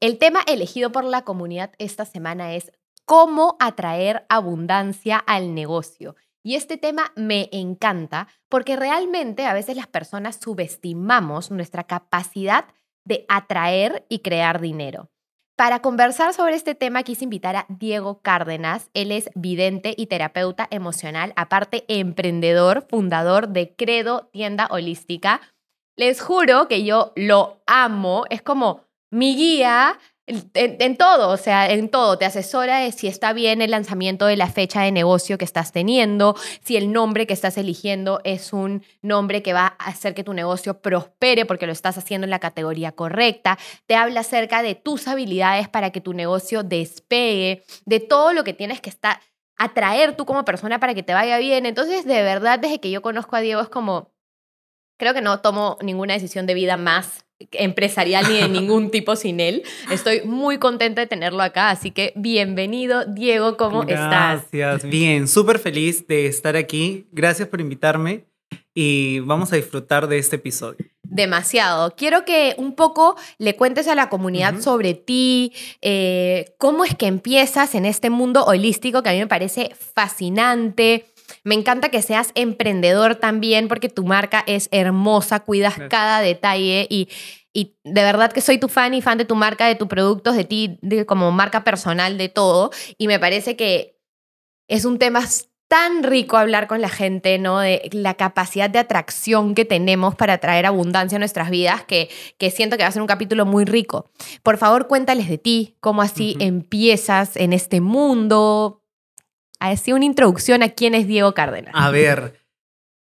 El tema elegido por la comunidad esta semana es cómo atraer abundancia al negocio. Y este tema me encanta porque realmente a veces las personas subestimamos nuestra capacidad de atraer y crear dinero. Para conversar sobre este tema quise invitar a Diego Cárdenas. Él es vidente y terapeuta emocional, aparte emprendedor, fundador de Credo Tienda Holística. Les juro que yo lo amo. Es como mi guía en, todo, o sea, en todo, te asesora de si está bien el lanzamiento de la fecha de negocio que estás teniendo, si el nombre que estás eligiendo es un nombre que va a hacer que tu negocio prospere porque lo estás haciendo en la categoría correcta, te habla acerca de tus habilidades para que tu negocio despegue, de todo lo que tienes que estar, atraer tú como persona para que te vaya bien. Entonces, de verdad, desde que yo conozco a Diego es como, creo que no tomo ninguna decisión de vida más empresarial ni de ningún tipo sin él. Estoy muy contenta de tenerlo acá, así que bienvenido, Diego, ¿cómo estás? Gracias, bien, súper feliz de estar aquí. Gracias por invitarme y vamos a disfrutar de este episodio. Demasiado. Quiero que un poco le cuentes a la comunidad sobre ti, eh, cómo es que empiezas en este mundo holístico que a mí me parece fascinante. Me encanta que seas emprendedor también porque tu marca es hermosa, cuidas cada detalle y, y de verdad que soy tu fan y fan de tu marca, de tus productos, de ti como marca personal, de todo. Y me parece que es un tema tan rico hablar con la gente, ¿no? De la capacidad de atracción que tenemos para traer abundancia a nuestras vidas, que, que siento que va a ser un capítulo muy rico. Por favor, cuéntales de ti, cómo así empiezas en este mundo, a decir una introducción a quién es Diego Cárdenas. A ver,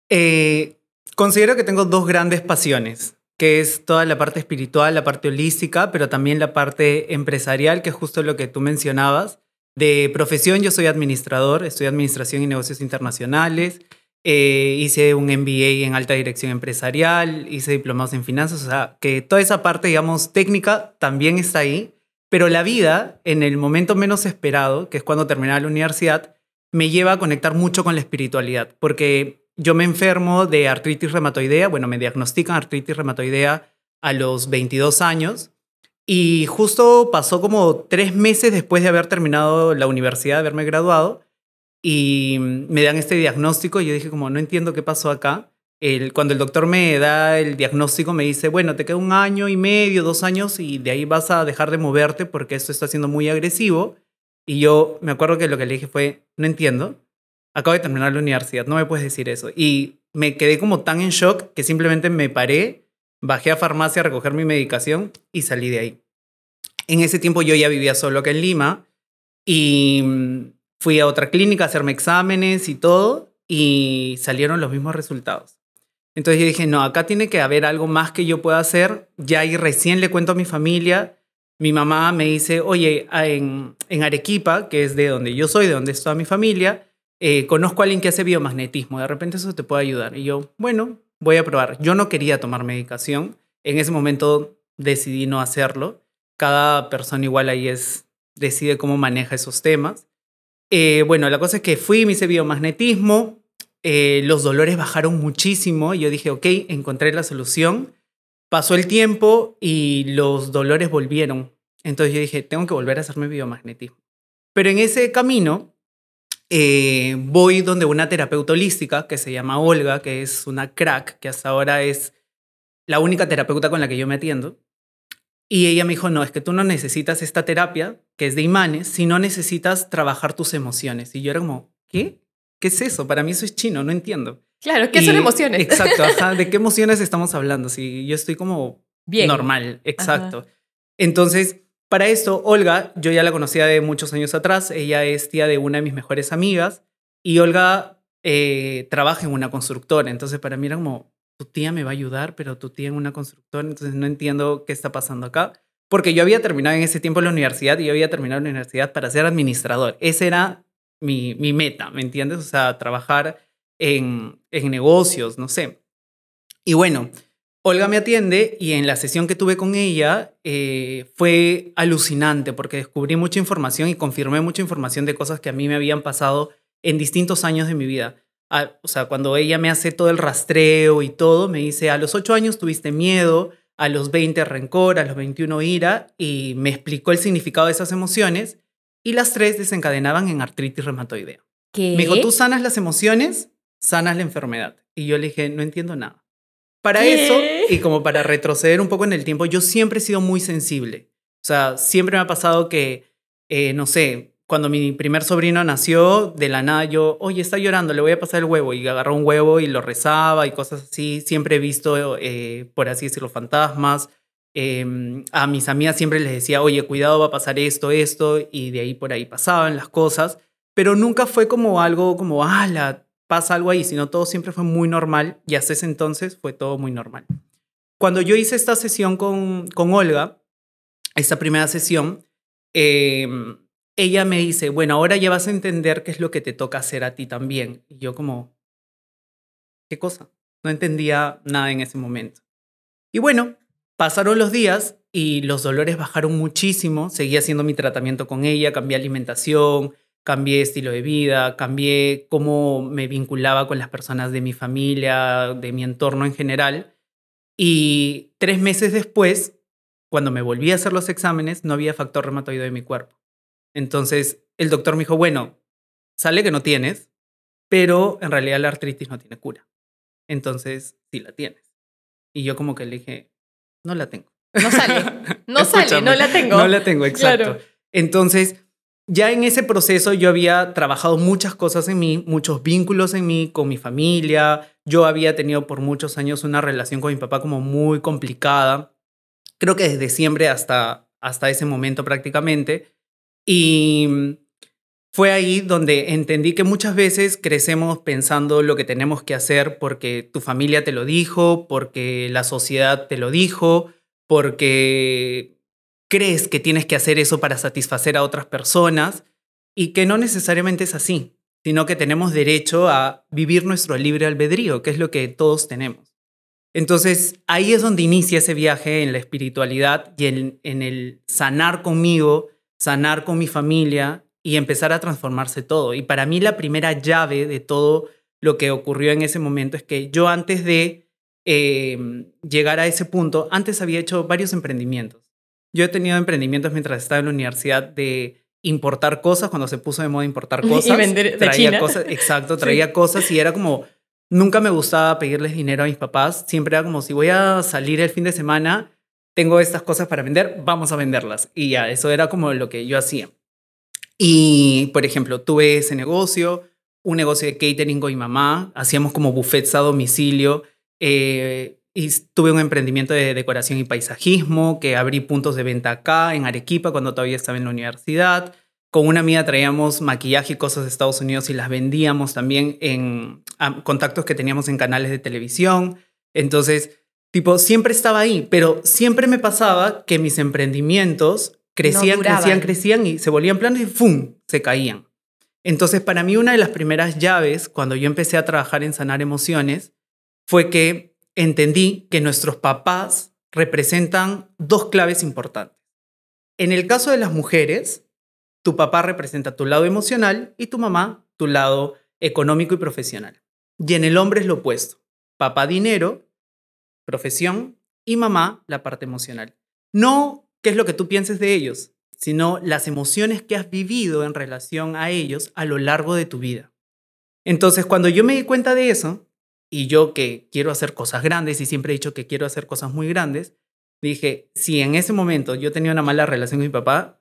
eh, considero que tengo dos grandes pasiones, que es toda la parte espiritual, la parte holística, pero también la parte empresarial, que es justo lo que tú mencionabas. De profesión, yo soy administrador, estudié Administración y Negocios Internacionales, eh, hice un MBA en Alta Dirección Empresarial, hice diplomados en Finanzas, o sea, que toda esa parte, digamos, técnica también está ahí, pero la vida, en el momento menos esperado, que es cuando terminaba la universidad, me lleva a conectar mucho con la espiritualidad, porque yo me enfermo de artritis reumatoidea, bueno, me diagnostican artritis reumatoidea a los 22 años y justo pasó como tres meses después de haber terminado la universidad, de haberme graduado, y me dan este diagnóstico y yo dije como, no entiendo qué pasó acá. El, cuando el doctor me da el diagnóstico me dice, bueno, te queda un año y medio, dos años y de ahí vas a dejar de moverte porque esto está siendo muy agresivo y yo me acuerdo que lo que le dije fue, no entiendo, acabo de terminar la universidad, no me puedes decir eso. Y me quedé como tan en shock que simplemente me paré, bajé a farmacia a recoger mi medicación y salí de ahí. En ese tiempo yo ya vivía solo acá en Lima y mm, fui a otra clínica a hacerme exámenes y todo y salieron los mismos resultados. Entonces yo dije, no, acá tiene que haber algo más que yo pueda hacer. Ya ahí recién le cuento a mi familia mi mamá me dice, oye, en, Arequipa, que es de donde yo soy, de donde está mi familia, eh, conozco a alguien que hace biomagnetismo, de repente eso te puede ayudar. Y yo, bueno, voy a probar. Yo no quería tomar medicación, en ese momento decidí no hacerlo. Cada persona igual ahí es, decide cómo maneja esos temas. Eh, bueno, la cosa es que fui, me hice biomagnetismo, eh, los dolores bajaron muchísimo y yo dije, ok, encontré la solución Pasó el tiempo y los dolores volvieron. Entonces yo dije, tengo que volver a hacerme biomagnetismo. Pero en ese camino eh, voy donde una terapeuta holística que se llama Olga, que es una crack, que hasta ahora es la única terapeuta con la que yo me atiendo. Y ella me dijo, no, es que tú no necesitas esta terapia, que es de imanes, sino necesitas trabajar tus emociones. Y yo era como, ¿qué? ¿Qué es eso? Para mí eso es chino, no entiendo. Claro, ¿qué son emociones? Exacto, ¿de qué emociones estamos hablando? Si yo estoy como Bien. normal, exacto. Entonces, para esto, Olga, yo ya la conocía de muchos años atrás, ella es tía de una de mis mejores amigas y Olga eh, trabaja en una constructora, entonces para mí era como, tu tía me va a ayudar, pero tu tía en una constructora, entonces no entiendo qué está pasando acá. porque yo había terminado en ese tiempo la universidad y yo había terminado la universidad para ser administrador. Ese era mi, mi meta, ¿me entiendes? O sea, trabajar en, en negocios, no sé. Y bueno, Olga me atiende y en la sesión que tuve con ella eh, fue alucinante porque descubrí mucha información y confirmé mucha información de cosas que a mí me habían pasado en distintos años de mi vida. Ah, o sea, cuando ella me hace todo el rastreo y todo, me dice, a los ocho años tuviste miedo, a los 20 rencor, a los 21 ira, y me explicó el significado de esas emociones, y las tres desencadenaban en artritis reumatoidea. ¿Qué? Me dijo, tú sanas las emociones, sanas la enfermedad. Y yo le dije, no entiendo nada. Para ¿Qué? eso, y como para retroceder un poco en el tiempo, yo siempre he sido muy sensible. O sea, siempre me ha pasado que, eh, no sé, cuando mi primer sobrino nació, de la nada yo, oye, está llorando, le voy a pasar el huevo. Y agarró un huevo y lo rezaba y cosas así. Siempre he visto, eh, por así decirlo, fantasmas. Eh, a mis amigas siempre les decía, oye, cuidado, va a pasar esto, esto. Y de ahí por ahí pasaban las cosas. Pero nunca fue como algo como, ah, la, pasa algo ahí, sino todo siempre fue muy normal. Y hasta ese entonces fue todo muy normal. Cuando yo hice esta sesión con, con Olga, esta primera sesión, eh, ella me dice, bueno, ahora ya vas a entender qué es lo que te toca hacer a ti también. Y yo como, ¿qué cosa? No entendía nada en ese momento. Y bueno, pasaron los días y los dolores bajaron muchísimo. Seguí haciendo mi tratamiento con ella, cambié alimentación, cambié estilo de vida, cambié cómo me vinculaba con las personas de mi familia, de mi entorno en general. Y tres meses después, cuando me volví a hacer los exámenes, no había factor reumatoide en mi cuerpo. Entonces el doctor me dijo, bueno, sale que no tienes, pero en realidad la artritis no tiene cura. Entonces sí la tienes. Y yo como que le dije, no la tengo. No sale, no sale, no la tengo. No la tengo, exacto. Claro. Entonces, ya en ese proceso yo había trabajado muchas cosas en mí, muchos vínculos en mí, con mi familia. Yo había tenido por muchos años una relación con mi papá como muy complicada. Creo que desde siempre hasta, hasta ese momento prácticamente. Y fue ahí donde entendí que muchas veces crecemos pensando lo que tenemos que hacer porque tu familia te lo dijo, porque la sociedad te lo dijo, porque crees que tienes que hacer eso para satisfacer a otras personas y que no necesariamente es así, sino que tenemos derecho a vivir nuestro libre albedrío, que es lo que todos tenemos. Entonces, ahí es donde inicia ese viaje en la espiritualidad y en, el sanar conmigo, sanar con mi familia y empezar a transformarse todo. Y para mí la primera llave de todo lo que ocurrió en ese momento es que yo antes de eh, llegar a ese punto, antes había hecho varios emprendimientos. Yo he tenido emprendimientos mientras estaba en la universidad de importar cosas, cuando se puso de moda importar Y cosas. vender de traía China. cosas, exacto, traía cosas y era como, nunca me gustaba pedirles dinero a mis papás, siempre era como, si voy a salir el fin de semana, tengo estas cosas para vender, vamos a venderlas. Y ya, eso era como lo que yo hacía. Y, por ejemplo, tuve ese negocio, un negocio de catering con mi mamá, hacíamos como buffets a domicilio. eh, y tuve un emprendimiento de decoración y paisajismo, que abrí puntos de venta acá, en Arequipa, cuando todavía estaba en la universidad. Con una amiga traíamos maquillaje y cosas de Estados Unidos y las vendíamos también en contactos que teníamos en canales de televisión. Entonces, tipo, siempre estaba ahí, pero siempre me pasaba que mis emprendimientos crecían, crecían, crecían y se volvían planos y ¡fum! se caían. Entonces, para mí, una de las primeras llaves cuando yo empecé a trabajar en sanar emociones fue que entendí que nuestros papás representan dos claves importantes. En el caso de las mujeres, tu papá representa tu lado emocional y tu mamá tu lado económico y profesional. Y en el hombre es lo opuesto. Papá dinero, profesión y mamá la parte emocional. No qué es lo que tú pienses de ellos, sino las emociones que has vivido en relación a ellos a lo largo de tu vida. Entonces, cuando yo me di cuenta de eso, y yo que quiero hacer cosas grandes y siempre he dicho que quiero hacer cosas muy grandes, dije, si en ese momento yo tenía una mala relación con mi papá,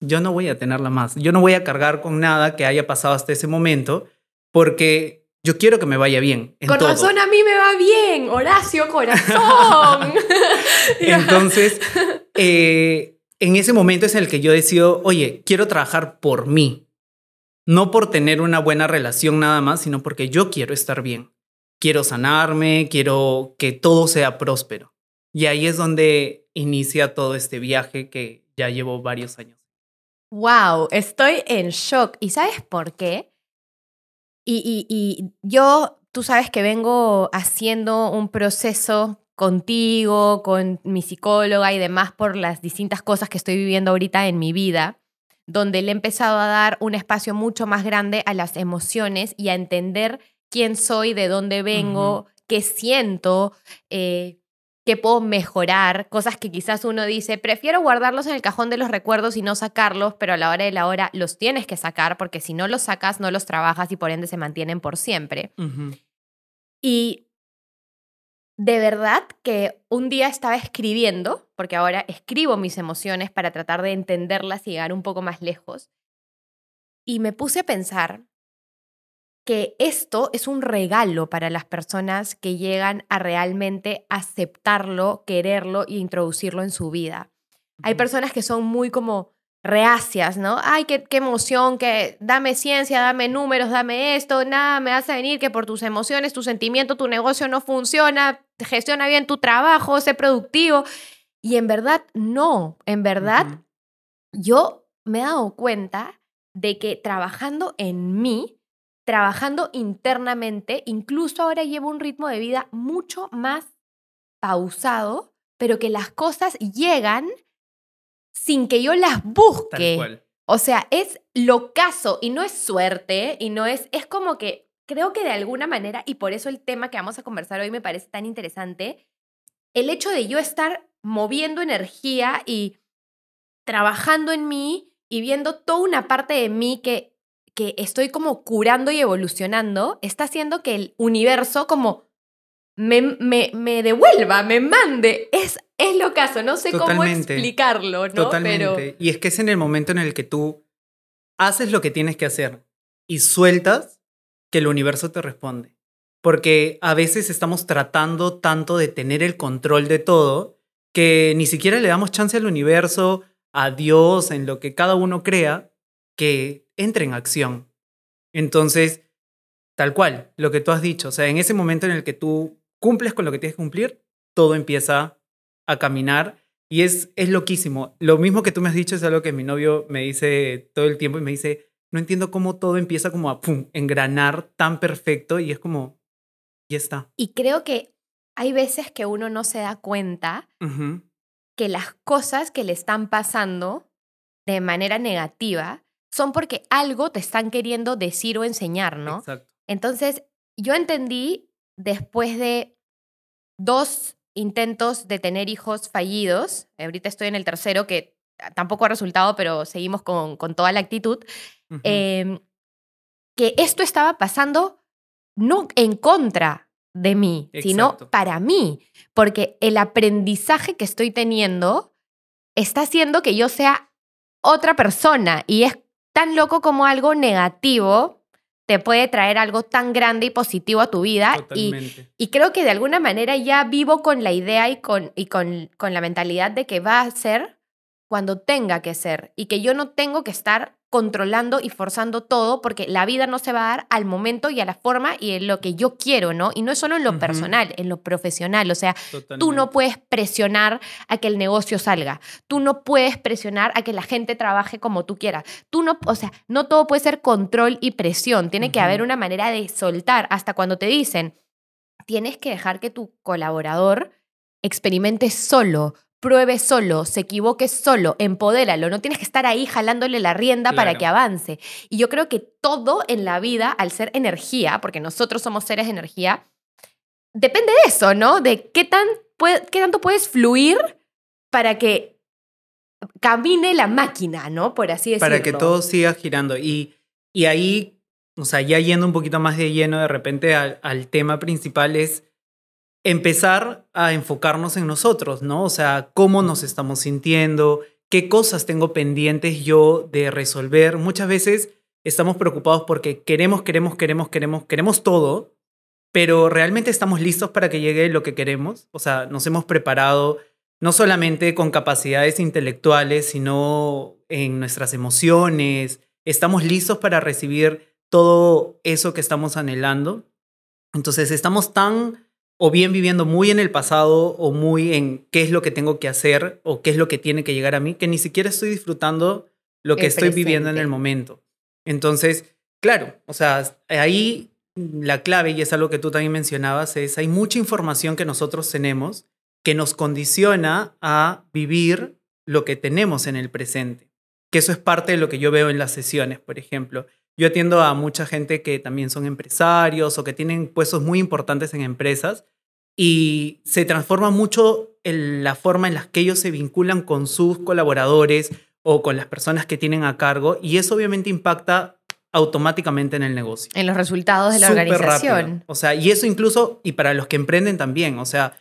yo no voy a tenerla más. Yo no voy a cargar con nada que haya pasado hasta ese momento porque yo quiero que me vaya bien. En Con todo. a mí me va bien, Horacio Corazón. Entonces, eh, en ese momento es en el que yo decido, oye, quiero trabajar por mí. No por tener una buena relación nada más, sino porque yo quiero estar bien. Quiero sanarme, quiero que todo sea próspero. Y ahí es donde inicia todo este viaje que ya llevo varios años. Wow, estoy en shock. ¿Y sabes por qué? Y, y, yo, tú sabes que vengo haciendo un proceso contigo, con mi psicóloga y demás por las distintas cosas que estoy viviendo ahorita en mi vida, donde le he empezado a dar un espacio mucho más grande a las emociones y a entender quién soy, de dónde vengo, qué siento, eh, qué puedo mejorar, cosas que quizás uno dice, prefiero guardarlos en el cajón de los recuerdos y no sacarlos, pero a la hora de la hora los tienes que sacar porque si no los sacas no los trabajas y por ende se mantienen por siempre. Y de verdad que un día estaba escribiendo, porque ahora escribo mis emociones para tratar de entenderlas y llegar un poco más lejos, y me puse a pensar que esto es un regalo para las personas que llegan a realmente aceptarlo, quererlo e introducirlo en su vida. Hay personas que son muy como reacias, ¿no? Ay, qué, qué, emoción, que dame ciencia, dame números, dame esto, nada, me hace venir que por tus emociones, tu sentimiento, tu negocio no funciona, gestiona bien tu trabajo, sé productivo. Y en verdad, no, en verdad, yo me he dado cuenta de que trabajando en mí, trabajando internamente, incluso ahora llevo un ritmo de vida mucho más pausado, pero que las cosas llegan sin que yo las busque. O sea, es lo caso y no es suerte y no es, es como que creo que de alguna manera, y por eso el tema que vamos a conversar hoy me parece tan interesante, el hecho de yo estar moviendo energía y trabajando en mí y viendo toda una parte de mí que que estoy como curando y evolucionando, está haciendo que el universo como me, me, me devuelva, me mande. Es, es lo caso, no sé cómo explicarlo, ¿no? Totalmente. Y es que es en el momento en el que tú haces lo que tienes que hacer y sueltas que el universo te responde. Porque a veces estamos tratando tanto de tener el control de todo que ni siquiera le damos chance al universo, a Dios, en lo que cada uno crea, que entre en acción. Entonces, tal cual, lo que tú has dicho, o sea, en ese momento en el que tú cumples con lo que tienes que cumplir, todo empieza a caminar y es, es loquísimo. Lo mismo que tú me has dicho es algo que mi novio me dice todo el tiempo y me dice, no entiendo cómo todo empieza como a pum, engranar tan perfecto y es como, ya está. Y creo que hay veces que uno no se da cuenta que las cosas que le están pasando de manera negativa son porque algo te están queriendo decir o enseñar, ¿no? Exacto. Entonces, yo entendí después de dos intentos de tener hijos fallidos, ahorita estoy en el tercero que tampoco ha resultado, pero seguimos con, con toda la actitud, em, que esto estaba pasando no en contra de mí, sino para mí, porque el aprendizaje que estoy teniendo está haciendo que yo sea otra persona y es tan loco como algo negativo te puede traer algo tan grande y positivo a tu vida. Y, y, creo que de alguna manera ya vivo con la idea y, con, y con, con la mentalidad de que va a ser cuando tenga que ser y que yo no tengo que estar controlando y forzando todo porque la vida no se va a dar al momento y a la forma y en lo que yo quiero, ¿no? Y no es solo en lo personal, en lo profesional. O sea, tú no puedes presionar a que el negocio salga. Tú no puedes presionar a que la gente trabaje como tú quieras. Tú no, o sea, no todo puede ser control y presión. Tiene que haber una manera de soltar hasta cuando te dicen, tienes que dejar que tu colaborador experimente solo, pruebe solo, se equivoque solo, empodéralo, no tienes que estar ahí jalándole la rienda para que avance. Y yo creo que todo en la vida, al ser energía, porque nosotros somos seres de energía, depende de eso, ¿no? De qué, tan, qué tanto puedes fluir para que camine la máquina, ¿no? Por así decirlo. Para que todo siga girando. Y, y ahí, o sea, ya yendo un poquito más de lleno de repente al tema principal es empezar a enfocarnos en nosotros, ¿no? O sea, cómo nos estamos sintiendo, qué cosas tengo pendientes yo de resolver. Muchas veces estamos preocupados porque queremos, queremos, queremos, queremos, queremos todo, pero realmente estamos listos para que llegue lo que queremos. O sea, nos hemos preparado no solamente con capacidades intelectuales, sino en nuestras emociones. Estamos listos para recibir todo eso que estamos anhelando. Entonces, estamos tan o bien viviendo muy en el pasado o muy en qué es lo que tengo que hacer o qué es lo que tiene que llegar a mí, que ni siquiera estoy disfrutando lo que El estoy viviendo en el momento. Entonces, claro, o sea, ahí la clave, y es algo que tú también mencionabas, es hay mucha información que nosotros tenemos que nos condiciona a vivir lo que tenemos en el presente. Que eso es parte de lo que yo veo en las sesiones, por ejemplo. Yo atiendo a mucha gente que también son empresarios o que tienen puestos muy importantes en empresas y se transforma mucho en la forma en la que ellos se vinculan con sus colaboradores o con las personas que tienen a cargo y eso obviamente impacta automáticamente en el negocio. En los resultados de la Súper organización. rápido. O sea, y eso incluso, y para los que emprenden también, o sea,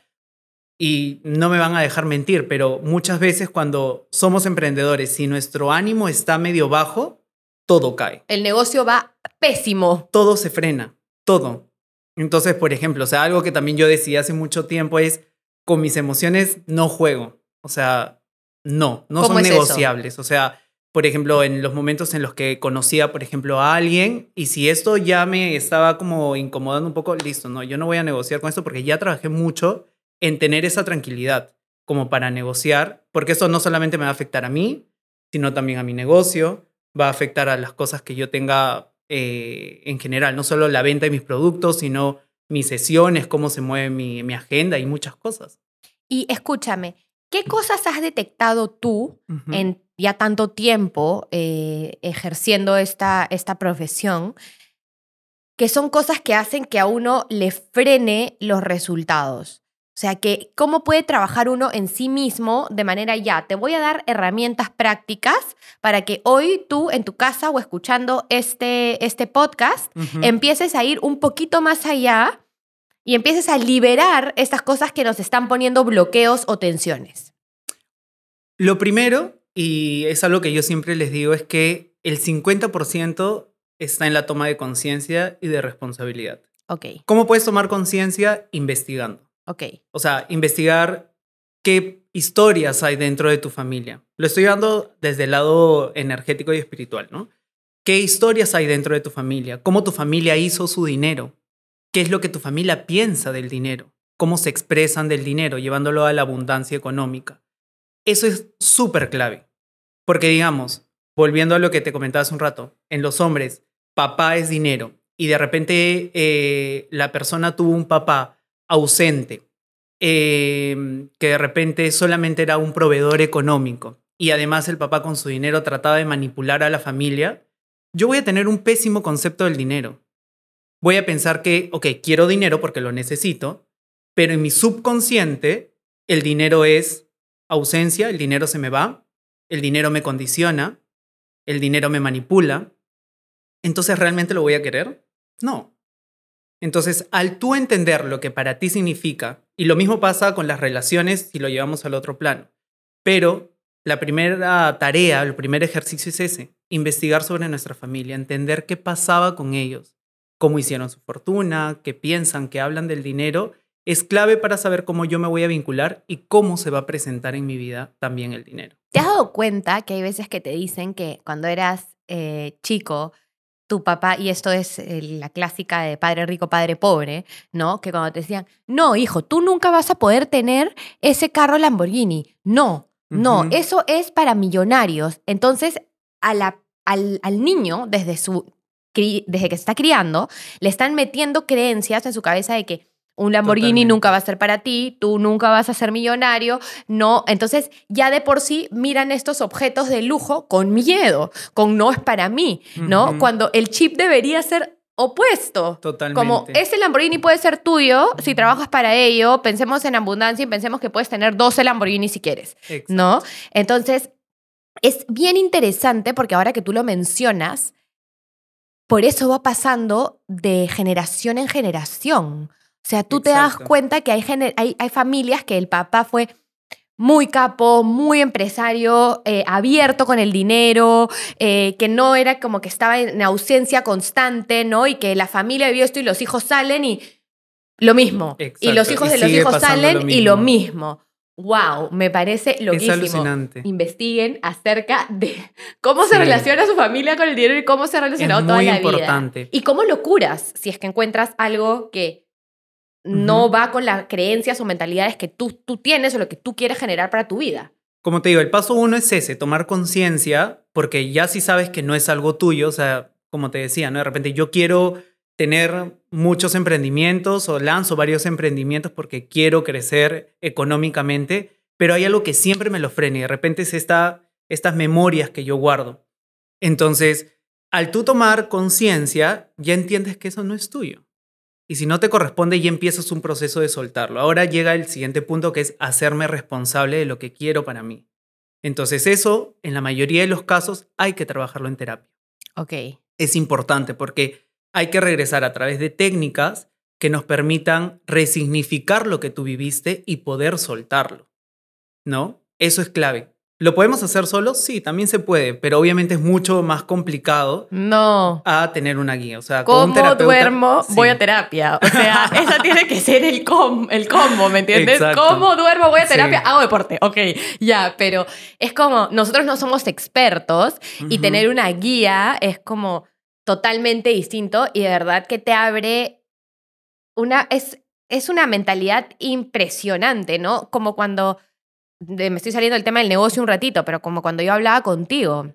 y no me van a dejar mentir, pero muchas veces cuando somos emprendedores, si nuestro ánimo está medio bajo, todo cae, El negocio va pésimo. todo se frena, todo. Entonces, por ejemplo, o sea, algo que también yo decidí hace mucho tiempo es, con mis emociones no juego, o sea, no, no ¿Cómo son es eso? negociables, o sea, por ejemplo, en los momentos en los que conocía, por ejemplo, a alguien, y si esto ya me estaba como incomodando un poco, listo, no, yo no voy a negociar con esto porque ya trabajé mucho en tener esa tranquilidad como para negociar, porque eso no solamente me va a afectar a mí, sino también a mi negocio, va a afectar a las cosas que yo tenga eh, en general, no solo la venta de mis productos, sino mis sesiones, cómo se mueve mi, mi agenda y muchas cosas. Y escúchame, ¿qué cosas has detectado tú en ya tanto tiempo eh, ejerciendo esta, esta profesión que son cosas que hacen que a uno le frene los resultados? O sea, que cómo puede trabajar uno en sí mismo de manera ya, te voy a dar herramientas prácticas para que hoy tú en tu casa o escuchando este, este podcast empieces a ir un poquito más allá y empieces a liberar estas cosas que nos están poniendo bloqueos o tensiones. Lo primero, y es algo que yo siempre les digo, es que el 50% está en la toma de conciencia y de responsabilidad. Ok, ¿Cómo puedes tomar conciencia? Investigando. Ok. O sea, investigar qué historias hay dentro de tu familia. Lo estoy dando desde el lado energético y espiritual, ¿no? ¿Qué historias hay dentro de tu familia? ¿Cómo tu familia hizo su dinero? ¿Qué es lo que tu familia piensa del dinero? ¿Cómo se expresan del dinero, llevándolo a la abundancia económica? Eso es súper clave. Porque digamos, volviendo a lo que te comentaba hace un rato, en los hombres, papá es dinero y de repente eh, la persona tuvo un papá ausente, eh, que de repente solamente era un proveedor económico y además el papá con su dinero trataba de manipular a la familia, yo voy a tener un pésimo concepto del dinero. Voy a pensar que, ok, quiero dinero porque lo necesito, pero en mi subconsciente el dinero es ausencia, el dinero se me va, el dinero me condiciona, el dinero me manipula. Entonces, ¿realmente lo voy a querer? No. Entonces, al tú entender lo que para ti significa, y lo mismo pasa con las relaciones si lo llevamos al otro plano, pero la primera tarea, el primer ejercicio es ese, investigar sobre nuestra familia, entender qué pasaba con ellos, cómo hicieron su fortuna, qué piensan, qué hablan del dinero, es clave para saber cómo yo me voy a vincular y cómo se va a presentar en mi vida también el dinero. ¿Te has dado cuenta que hay veces que te dicen que cuando eras eh, chico, tu papá, y esto es eh, la clásica de padre rico, padre pobre, ¿no? Que cuando te decían, no, hijo, tú nunca vas a poder tener ese carro Lamborghini. No, no, eso es para millonarios. Entonces, a la, al, al niño, desde, su, desde que se está criando, le están metiendo creencias en su cabeza de que un Lamborghini Totalmente. nunca va a ser para ti, tú nunca vas a ser millonario, no. Entonces, ya de por sí miran estos objetos de lujo con miedo, con no es para mí, ¿no? Cuando el chip debería ser opuesto. Totalmente. Como ese Lamborghini puede ser tuyo si trabajas para ello, pensemos en abundancia y pensemos que puedes tener 12 Lamborghinis si quieres, Exacto. ¿no? Entonces, es bien interesante porque ahora que tú lo mencionas, por eso va pasando de generación en generación. O sea, tú te das cuenta que hay, hay, hay familias que el papá fue muy capo, muy empresario, eh, abierto con el dinero, eh, que no era como que estaba en ausencia constante, ¿no? Y que la familia vivió esto y los hijos salen y lo mismo. Y Exacto, los hijos y de los hijos salen lo y lo mismo. mismo. Wow, me parece loquísimo. Es alucinante. Investiguen acerca de cómo se Sí. relaciona su familia con el dinero y cómo se ha relacionado Es toda muy la importante. vida. Y cómo lo curas si es que encuentras algo que no va con las creencias o mentalidades que tú, tú tienes o lo que tú quieres generar para tu vida. Como te digo, el paso uno es ese, tomar conciencia, porque ya si sabes que no es algo tuyo, o sea, como te decía, ¿no? De repente yo quiero tener muchos emprendimientos o lanzo varios emprendimientos porque quiero crecer económicamente, pero hay algo que siempre me lo frena y de repente es esta, estas memorias que yo guardo. Entonces, al tú tomar conciencia, ya entiendes que eso no es tuyo. Y si no te corresponde, ya empiezas un proceso de soltarlo. Ahora llega el siguiente punto que es hacerme responsable de lo que quiero para mí. Entonces eso, en la mayoría de los casos, hay que trabajarlo en terapia. Ok. Es importante porque hay que regresar a través de técnicas que nos permitan resignificar lo que tú viviste y poder soltarlo. ¿No? Eso es clave. ¿Lo podemos hacer solos? Sí, también se puede, pero obviamente es mucho más complicado no. a tener una guía. O sea, ¿Cómo duermo? Voy a terapia. O sea, esa tiene que ser el, com el combo, ¿me entiendes? ¿Cómo duermo? Voy a terapia. Hago deporte. Ok, ya, pero es como, nosotros no somos expertos y tener una guía es como totalmente distinto y de verdad que te abre una, es, es una mentalidad impresionante, ¿no? Como cuando me estoy saliendo del tema del negocio un ratito, pero como cuando yo hablaba contigo,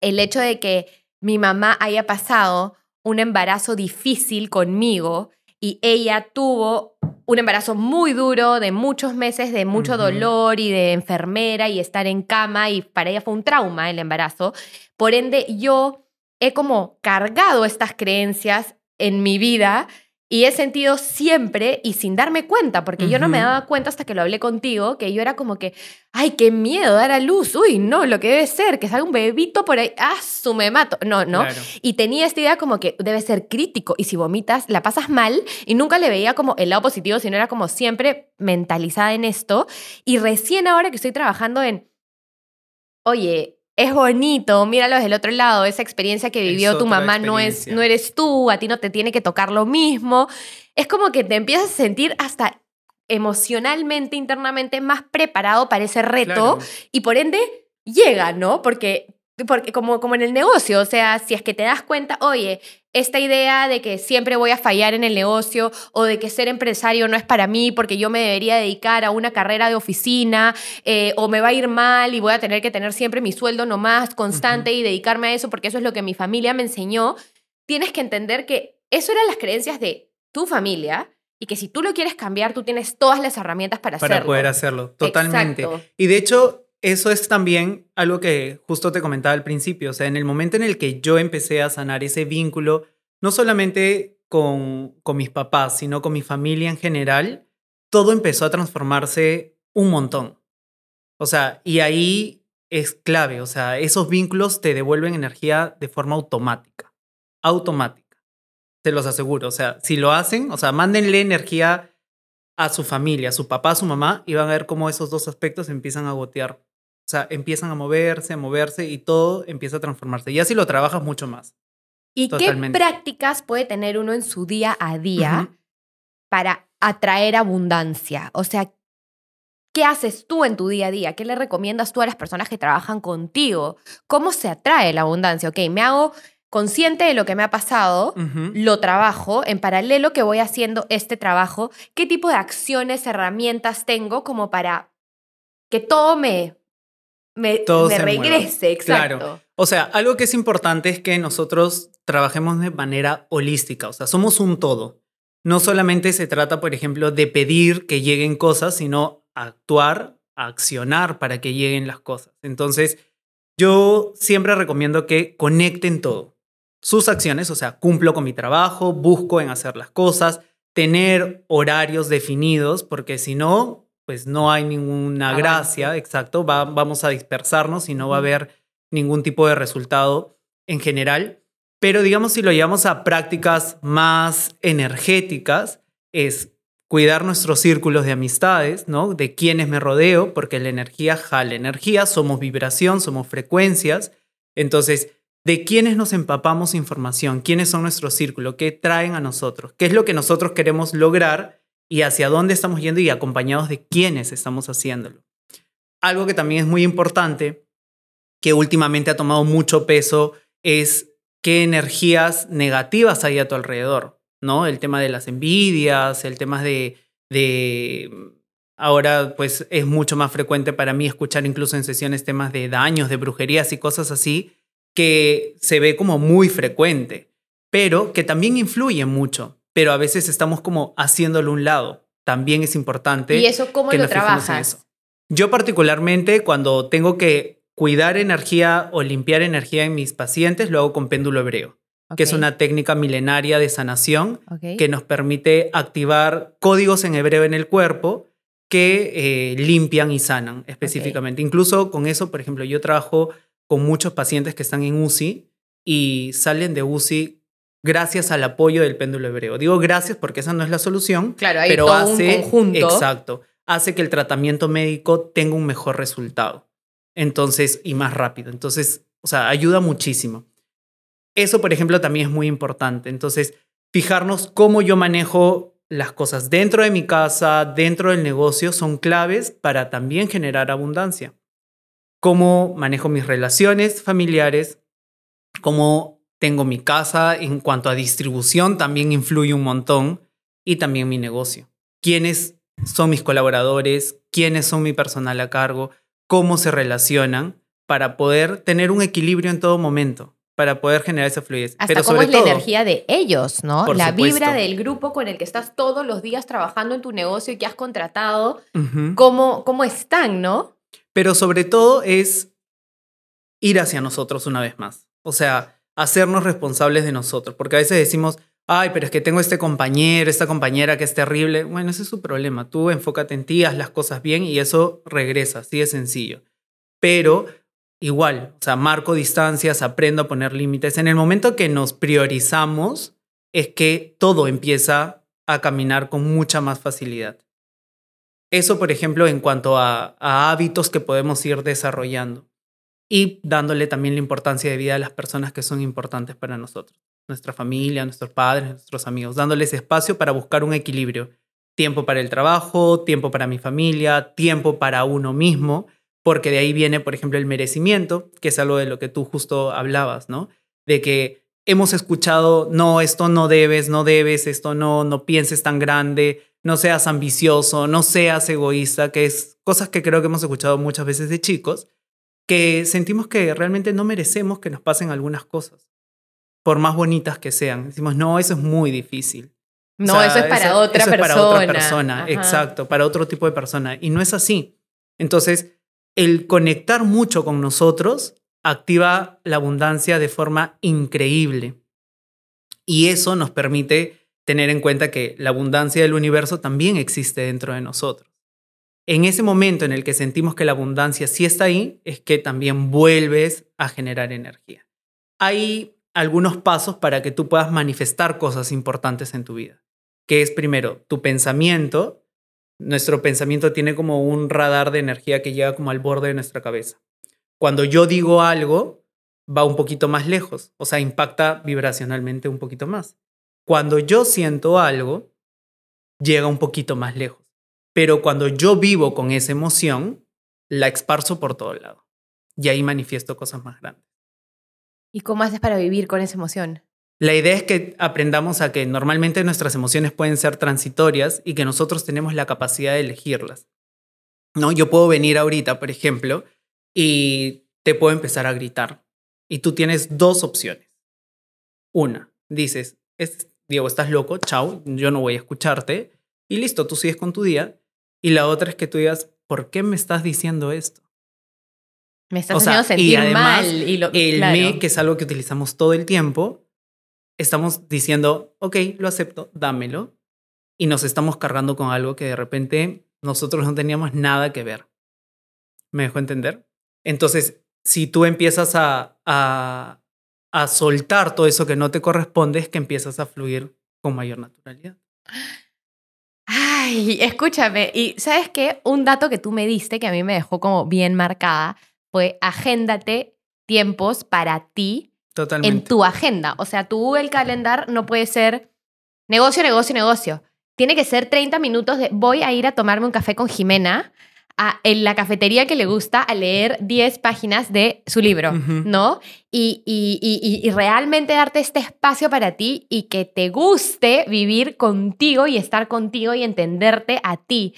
el hecho de que mi mamá haya pasado un embarazo difícil conmigo y ella tuvo un embarazo muy duro de muchos meses de mucho dolor y de enfermera y estar en cama y para ella fue un trauma el embarazo. Por ende, yo he como cargado estas creencias en mi vida y he sentido siempre y sin darme cuenta, porque yo no me daba cuenta hasta que lo hablé contigo, que yo era como que, ay, qué miedo dar a luz, uy, no, lo que debe ser, que salga un bebito por ahí, ah, su me mato, no, no. Y tenía esta idea como que debe ser crítico y si vomitas, la pasas mal y nunca le veía como el lado positivo, sino era como siempre mentalizada en esto. Y recién ahora que estoy trabajando en, oye, es bonito, míralo desde el otro lado, esa experiencia que vivió tu mamá no, es, no eres tú, a ti no te tiene que tocar lo mismo. Es como que te empiezas a sentir hasta emocionalmente, internamente más preparado para ese reto y por ende llega, ¿no? Porque porque como, como en el negocio, o sea, si es que te das cuenta, oye, esta idea de que siempre voy a fallar en el negocio o de que ser empresario no es para mí porque yo me debería dedicar a una carrera de oficina eh, o me va a ir mal y voy a tener que tener siempre mi sueldo nomás constante y dedicarme a eso porque eso es lo que mi familia me enseñó, tienes que entender que eso eran las creencias de tu familia y que si tú lo quieres cambiar, tú tienes todas las herramientas para, hacerlo. Para poder hacerlo, totalmente. Y de hecho, eso es también algo que justo te comentaba al principio, o sea, en el momento en el que yo empecé a sanar ese vínculo, no solamente con, con mis papás, sino con mi familia en general, todo empezó a transformarse un montón. O sea, y ahí es clave, o sea, esos vínculos te devuelven energía de forma automática, automática, te los aseguro, o sea, si lo hacen, o sea, mándenle energía a su familia, a su papá, a su mamá, y van a ver cómo esos dos aspectos empiezan a gotear o sea, empiezan a moverse, a moverse y todo empieza a transformarse. Y así lo trabajas mucho más. ¿Y qué prácticas puede tener uno en su día a día para atraer abundancia? O sea, ¿qué haces tú en tu día a día? ¿Qué le recomiendas tú a las personas que trabajan contigo? ¿Cómo se atrae la abundancia? Ok, me hago consciente de lo que me ha pasado, lo trabajo, en paralelo que voy haciendo este trabajo, ¿qué tipo de acciones, herramientas tengo como para que todo me me, regrese, exacto. Claro. O sea, algo que es importante es que nosotros trabajemos de manera holística, o sea, somos un todo. No solamente se trata, por ejemplo, de pedir que lleguen cosas, sino actuar, accionar para que lleguen las cosas. Entonces, yo siempre recomiendo que conecten todo. Sus acciones, o sea, cumplo con mi trabajo, busco en hacer las cosas, tener horarios definidos, porque si no, pues no hay ninguna gracia, exacto, vamos a dispersarnos y no va a haber ningún tipo de resultado en general. Pero digamos, si lo llevamos a prácticas más energéticas, es cuidar nuestros círculos de amistades, ¿no? De quienes me rodeo, porque la energía jala energía, somos vibración, somos frecuencias. Entonces, de quiénes nos empapamos información, quiénes son nuestro círculo, qué traen a nosotros, qué es lo que nosotros queremos lograr y hacia dónde estamos yendo y acompañados de quiénes estamos haciéndolo. Algo que también es muy importante, que últimamente ha tomado mucho peso, es qué energías negativas hay a tu alrededor. ¿no? El tema de las envidias, el tema de, de ahora pues es mucho más frecuente para mí escuchar incluso en sesiones temas de daños, de brujerías y cosas así, que se ve como muy frecuente, pero que también influye mucho, pero a veces estamos como haciéndolo a un lado. También es importante. ¿Y eso cómo que lo trabajas? Yo particularmente cuando tengo que cuidar energía o limpiar energía en mis pacientes, lo hago con péndulo hebreo, que es una técnica milenaria de sanación que nos permite activar códigos en hebreo en el cuerpo que eh, limpian y sanan específicamente. Incluso con eso, por ejemplo, yo trabajo con muchos pacientes que están en UCI y salen de UCI gracias al apoyo del péndulo hebreo. Digo gracias porque esa no es la solución, Claro, hay pero todo hace un conjunto. exacto, hace que el tratamiento médico tenga un mejor resultado. Entonces, y más rápido. Entonces, o sea, ayuda muchísimo. Eso, por ejemplo, también es muy importante. Entonces, fijarnos cómo yo manejo las cosas dentro de mi casa, dentro del negocio, son claves para también generar abundancia. Cómo manejo mis relaciones familiares, cómo tengo mi casa en cuanto a distribución, también influye un montón, y también mi negocio. ¿Quiénes son mis colaboradores? ¿Quiénes son mi personal a cargo? ¿Cómo se relacionan? Para poder tener un equilibrio en todo momento, para poder generar esa fluidez. Hasta Pero cómo sobre es la todo, energía de ellos, ¿no? La supuesto. vibra del grupo con el que estás todos los días trabajando en tu negocio y que has contratado, Ujú. cómo, cómo están, ¿no? Pero sobre todo es ir hacia nosotros una vez más. O sea, hacernos responsables de nosotros. Porque a veces decimos, ay, pero es que tengo este compañero, esta compañera que es terrible. Bueno, ese es su problema. Tú enfócate en ti, haz las cosas bien y eso regresa, así de sencillo. Pero igual, o sea, marco distancias, aprendo a poner límites. En el momento que nos priorizamos, es que todo empieza a caminar con mucha más facilidad. Eso, por ejemplo, en cuanto a, a hábitos que podemos ir desarrollando y dándole también la importancia de vida a las personas que son importantes para nosotros, nuestra familia, nuestros padres, nuestros amigos, dándoles espacio para buscar un equilibrio. Tiempo para el trabajo, tiempo para mi familia, tiempo para uno mismo, porque de ahí viene, por ejemplo, el merecimiento, que es algo de lo que tú justo hablabas, ¿no? De que hemos escuchado, no, esto no debes, no debes, esto no, no pienses tan grande, no seas ambicioso, no seas egoísta, que es cosas que creo que hemos escuchado muchas veces de chicos, que sentimos que realmente no merecemos que nos pasen algunas cosas, por más bonitas que sean. Decimos, no, eso es muy difícil. O No, sea, eso es para eso- otra eso es persona. para otra persona, Ajá. exacto, para otro tipo de persona. Y no es así. Entonces, el conectar mucho con nosotros activa la abundancia de forma increíble. Y eso nos permite tener en cuenta que la abundancia del universo también existe dentro de nosotros. En ese momento en el que sentimos que la abundancia sí está ahí, es que también vuelves a generar energía. Hay algunos pasos para que tú puedas manifestar cosas importantes en tu vida, que es primero tu pensamiento. Nuestro pensamiento tiene como un radar de energía que llega como al borde de nuestra cabeza. Cuando yo digo algo, va un poquito más lejos, o sea, impacta vibracionalmente un poquito más. Cuando yo siento algo, llega un poquito más lejos. Pero cuando yo vivo con esa emoción, la esparzo por todo lado. Y ahí manifiesto cosas más grandes. ¿Y cómo haces para vivir con esa emoción? La idea es que aprendamos a que normalmente nuestras emociones pueden ser transitorias y que nosotros tenemos la capacidad de elegirlas. ¿No? Yo puedo venir ahorita, por ejemplo, y te puedo empezar a gritar. Y tú tienes dos opciones. Una, dices, es, Diego, estás loco, chao, yo no voy a escucharte. Y listo, tú sigues con tu día. Y la otra es que tú digas, ¿por qué me estás diciendo esto? Me estás O sea, haciendo y sentir además, mal. Y lo, El claro. me, que es algo que utilizamos todo el tiempo, estamos diciendo, ok, lo acepto, dámelo. Y nos estamos cargando con algo que de repente nosotros no teníamos nada que ver. ¿Me dejo entender? Entonces, si tú empiezas a, a, a soltar todo eso que no te corresponde, es que empiezas a fluir con mayor naturalidad. Ay, escúchame. Y ¿sabes qué? Un dato que tú me diste que a mí me dejó como bien marcada fue agéndate tiempos para ti Totalmente. en tu agenda. O sea, tu Google Calendar no puede ser negocio, negocio, negocio. Tiene que ser 30 minutos de voy a ir a tomarme un café con Jimena en la cafetería que le gusta a leer 10 páginas de su libro, ¿no? Y, y, realmente darte este espacio para ti y que te guste vivir contigo y estar contigo y entenderte a ti.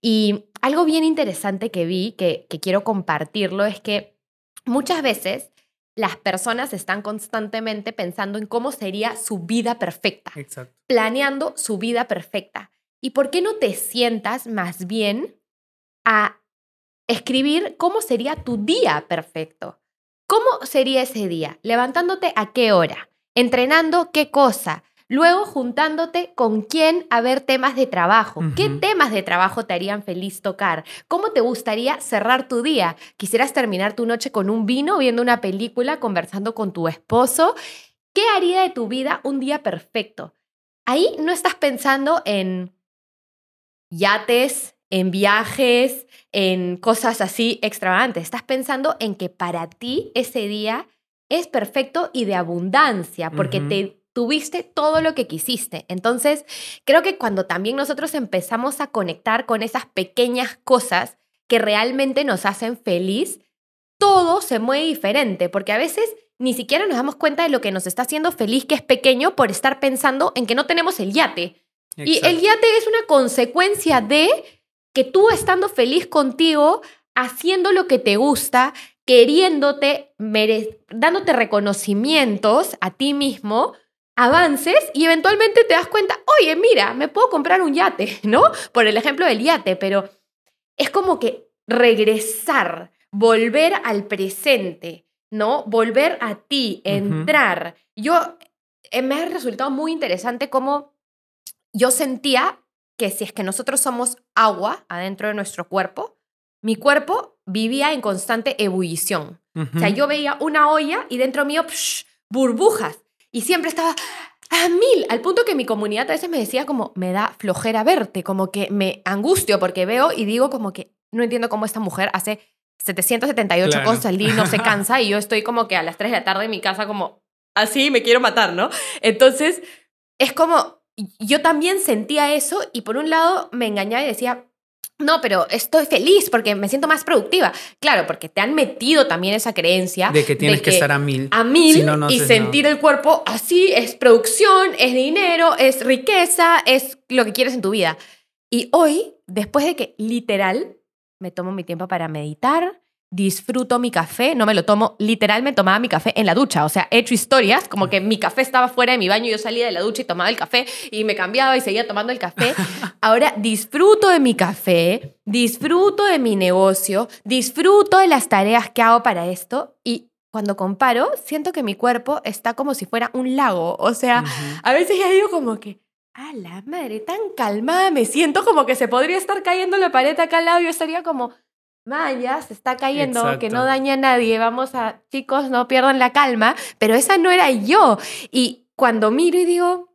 Y algo bien interesante que vi, que, que quiero compartirlo, es que muchas veces las personas están constantemente pensando en cómo sería su vida perfecta, planeando su vida perfecta. ¿Y por qué no te sientas más bien a escribir cómo sería tu día perfecto? ¿Cómo sería ese día? Levantándote a qué hora, entrenando qué cosa, luego juntándote con quién a ver temas de trabajo. ¿Qué temas de trabajo te harían feliz tocar? ¿Cómo te gustaría cerrar tu día? ¿Quisieras terminar tu noche con un vino, viendo una película, conversando con tu esposo? ¿Qué haría de tu vida un día perfecto? Ahí no estás pensando en yates, en viajes, en cosas así extravagantes. Estás pensando en que para ti ese día es perfecto y de abundancia, porque te tuviste todo lo que quisiste. Entonces, creo que cuando también nosotros empezamos a conectar con esas pequeñas cosas que realmente nos hacen feliz, todo se mueve diferente, porque a veces ni siquiera nos damos cuenta de lo que nos está haciendo feliz, que es pequeño, por estar pensando en que no tenemos el yate. Y el yate es una consecuencia de que tú estando feliz contigo, haciendo lo que te gusta, queriéndote, dándote reconocimientos a ti mismo, avances y eventualmente te das cuenta, oye, mira, me puedo comprar un yate, ¿no? Por el ejemplo del yate, pero es como que regresar, volver al presente, ¿no? Volver a ti, entrar. Yo, eh, me ha resultado muy interesante cómo yo sentía que si es que nosotros somos agua adentro de nuestro cuerpo, mi cuerpo vivía en constante ebullición. O sea, yo veía una olla y dentro mío, burbujas. Y siempre estaba a mil, al punto que mi comunidad a veces me decía como, me da flojera verte, como que me angustio porque veo y digo como que no entiendo cómo esta mujer hace 778 cosas al día y no se cansa y yo estoy como que a las 3 de la tarde en mi casa como, así me quiero matar, ¿no? Entonces, es como, yo también sentía eso y por un lado me engañaba y decía, no, pero estoy feliz porque me siento más productiva. Claro, porque te han metido también esa creencia. De que tienes que, estar a mil. A mil y sentir el cuerpo así, es producción, es dinero, es riqueza, es lo que quieres en tu vida. Y hoy, después de que literal me tomo mi tiempo para meditar, disfruto mi café, no me lo tomo, literalmente tomaba mi café en la ducha, o sea, he hecho historias como que mi café estaba fuera de mi baño y yo salía de la ducha y tomaba el café y me cambiaba y seguía tomando el café. Ahora disfruto de mi café, disfruto de mi negocio, disfruto de las tareas que hago para esto y cuando comparo, siento que mi cuerpo está como si fuera un lago, o sea, a veces ya digo como que a la madre, tan calmada me siento como que se podría estar cayendo la pared acá al lado y yo estaría como, Maya, se está cayendo, que no daña a nadie, vamos a, chicos, no pierdan la calma, pero esa no era yo. Y cuando miro y digo,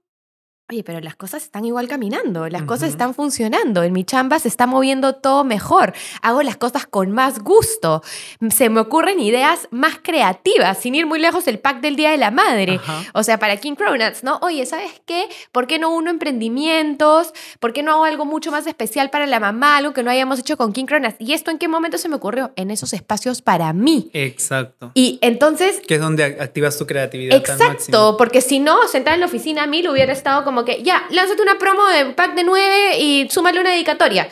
Oye, pero las cosas están igual caminando, las cosas están funcionando, en mi chamba se está moviendo todo mejor, hago las cosas con más gusto, se me ocurren ideas más creativas, sin ir muy lejos el pack del Día de la Madre, o sea, para King Cronuts, ¿no? Oye, ¿sabes qué? ¿Por qué no uno emprendimientos? ¿Por qué no hago algo mucho más especial para la mamá, algo que no hayamos hecho con King Cronuts? ¿Y esto en qué momento se me ocurrió? En esos espacios para mí. Exacto. Y entonces... Que es donde activas tu creatividad. Exacto, porque si no, sentada en la oficina a mí lo hubiera estado como que, ya, lánzate una promo de pack de nueve y súmale una dedicatoria.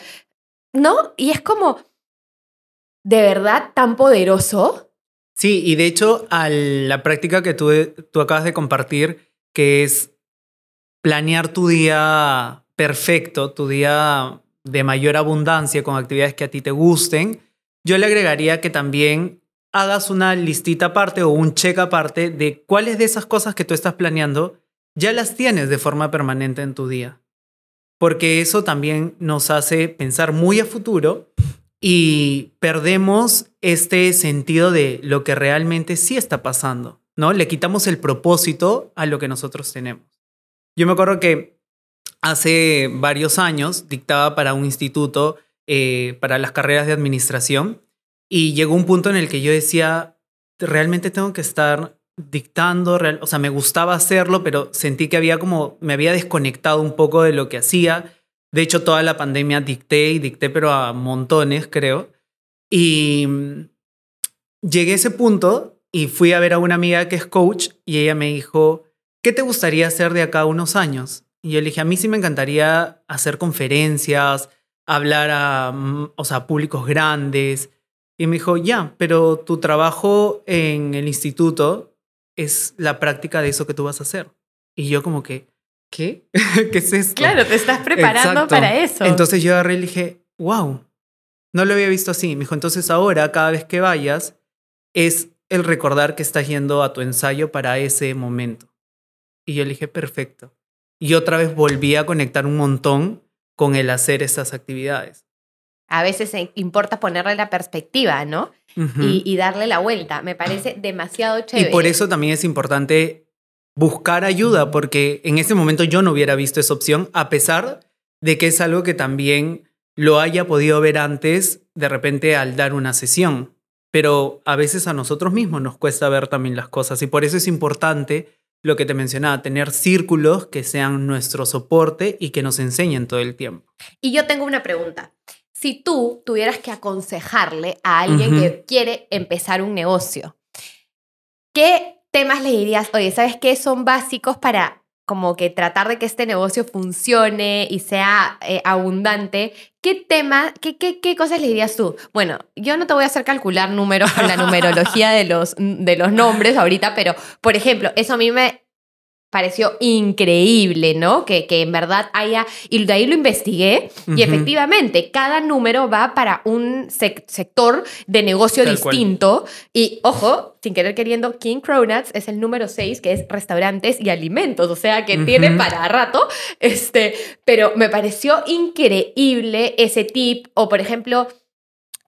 ¿No? Y es como, ¿de verdad tan poderoso? Sí, y de hecho, a la práctica que tú, tú acabas de compartir, que es planear tu día perfecto, tu día de mayor abundancia con actividades que a ti te gusten, yo le agregaría que también hagas una listita aparte o un check aparte de cuáles de esas cosas que tú estás planeando ya las tienes de forma permanente en tu día. Porque eso también nos hace pensar muy a futuro y perdemos este sentido de lo que realmente sí está pasando, ¿no? Le quitamos el propósito a lo que nosotros tenemos. Yo me acuerdo que hace varios años dictaba para un instituto eh, para las carreras de administración y llegó un punto en el que yo decía, realmente tengo que estar dictando, o sea, me gustaba hacerlo, pero sentí que había como, me había desconectado un poco de lo que hacía, De hecho, toda la pandemia dicté y dicté, pero a montones, creo. Y mm, llegué a ese punto y fui a ver a una amiga que es coach y ella me dijo, ¿qué te gustaría hacer de acá unos años? Y yo le dije, a mí sí me encantaría hacer conferencias, hablar a mm, o sea, públicos grandes. Y me dijo, ya, pero tu trabajo en el instituto es la práctica de eso que tú vas a hacer. Y yo como que, ¿qué? ¿Qué es esto? Claro, te estás preparando para eso. Entonces yo agarré y dije, wow, no lo había visto así. Me dijo, entonces ahora cada vez que vayas es el recordar que estás yendo a tu ensayo para ese momento. Y yo le dije, perfecto. Y otra vez volví a conectar un montón con el hacer esas actividades. A veces importa ponerle la perspectiva, ¿no? y, y, darle la vuelta. Me parece demasiado chévere. Y por eso también es importante buscar ayuda, porque en ese momento yo no hubiera visto esa opción, a pesar de que es algo que también lo haya podido ver antes, de repente al dar una sesión. Pero a veces a nosotros mismos nos cuesta ver también las cosas y por eso es importante lo que te mencionaba, tener círculos que sean nuestro soporte y que nos enseñen todo el tiempo. Y yo tengo una pregunta. Si tú tuvieras que aconsejarle a alguien que quiere empezar un negocio, ¿qué temas le dirías? Oye, ¿sabes qué son básicos para como que tratar de que este negocio funcione y sea eh, abundante, ¿qué tema, qué, qué, qué cosas le dirías tú? Bueno, yo no te voy a hacer calcular números con la numerología de los, de los nombres ahorita, pero, por ejemplo, eso a mí me pareció increíble, ¿no? Que, que en verdad haya, y de ahí lo investigué, y efectivamente, cada número va para un sector de negocio distinto. Y ojo, sin querer queriendo, King Cronuts es el número 6, que es restaurantes y alimentos, o sea que tiene para rato, este, pero me pareció increíble ese tip, o por ejemplo,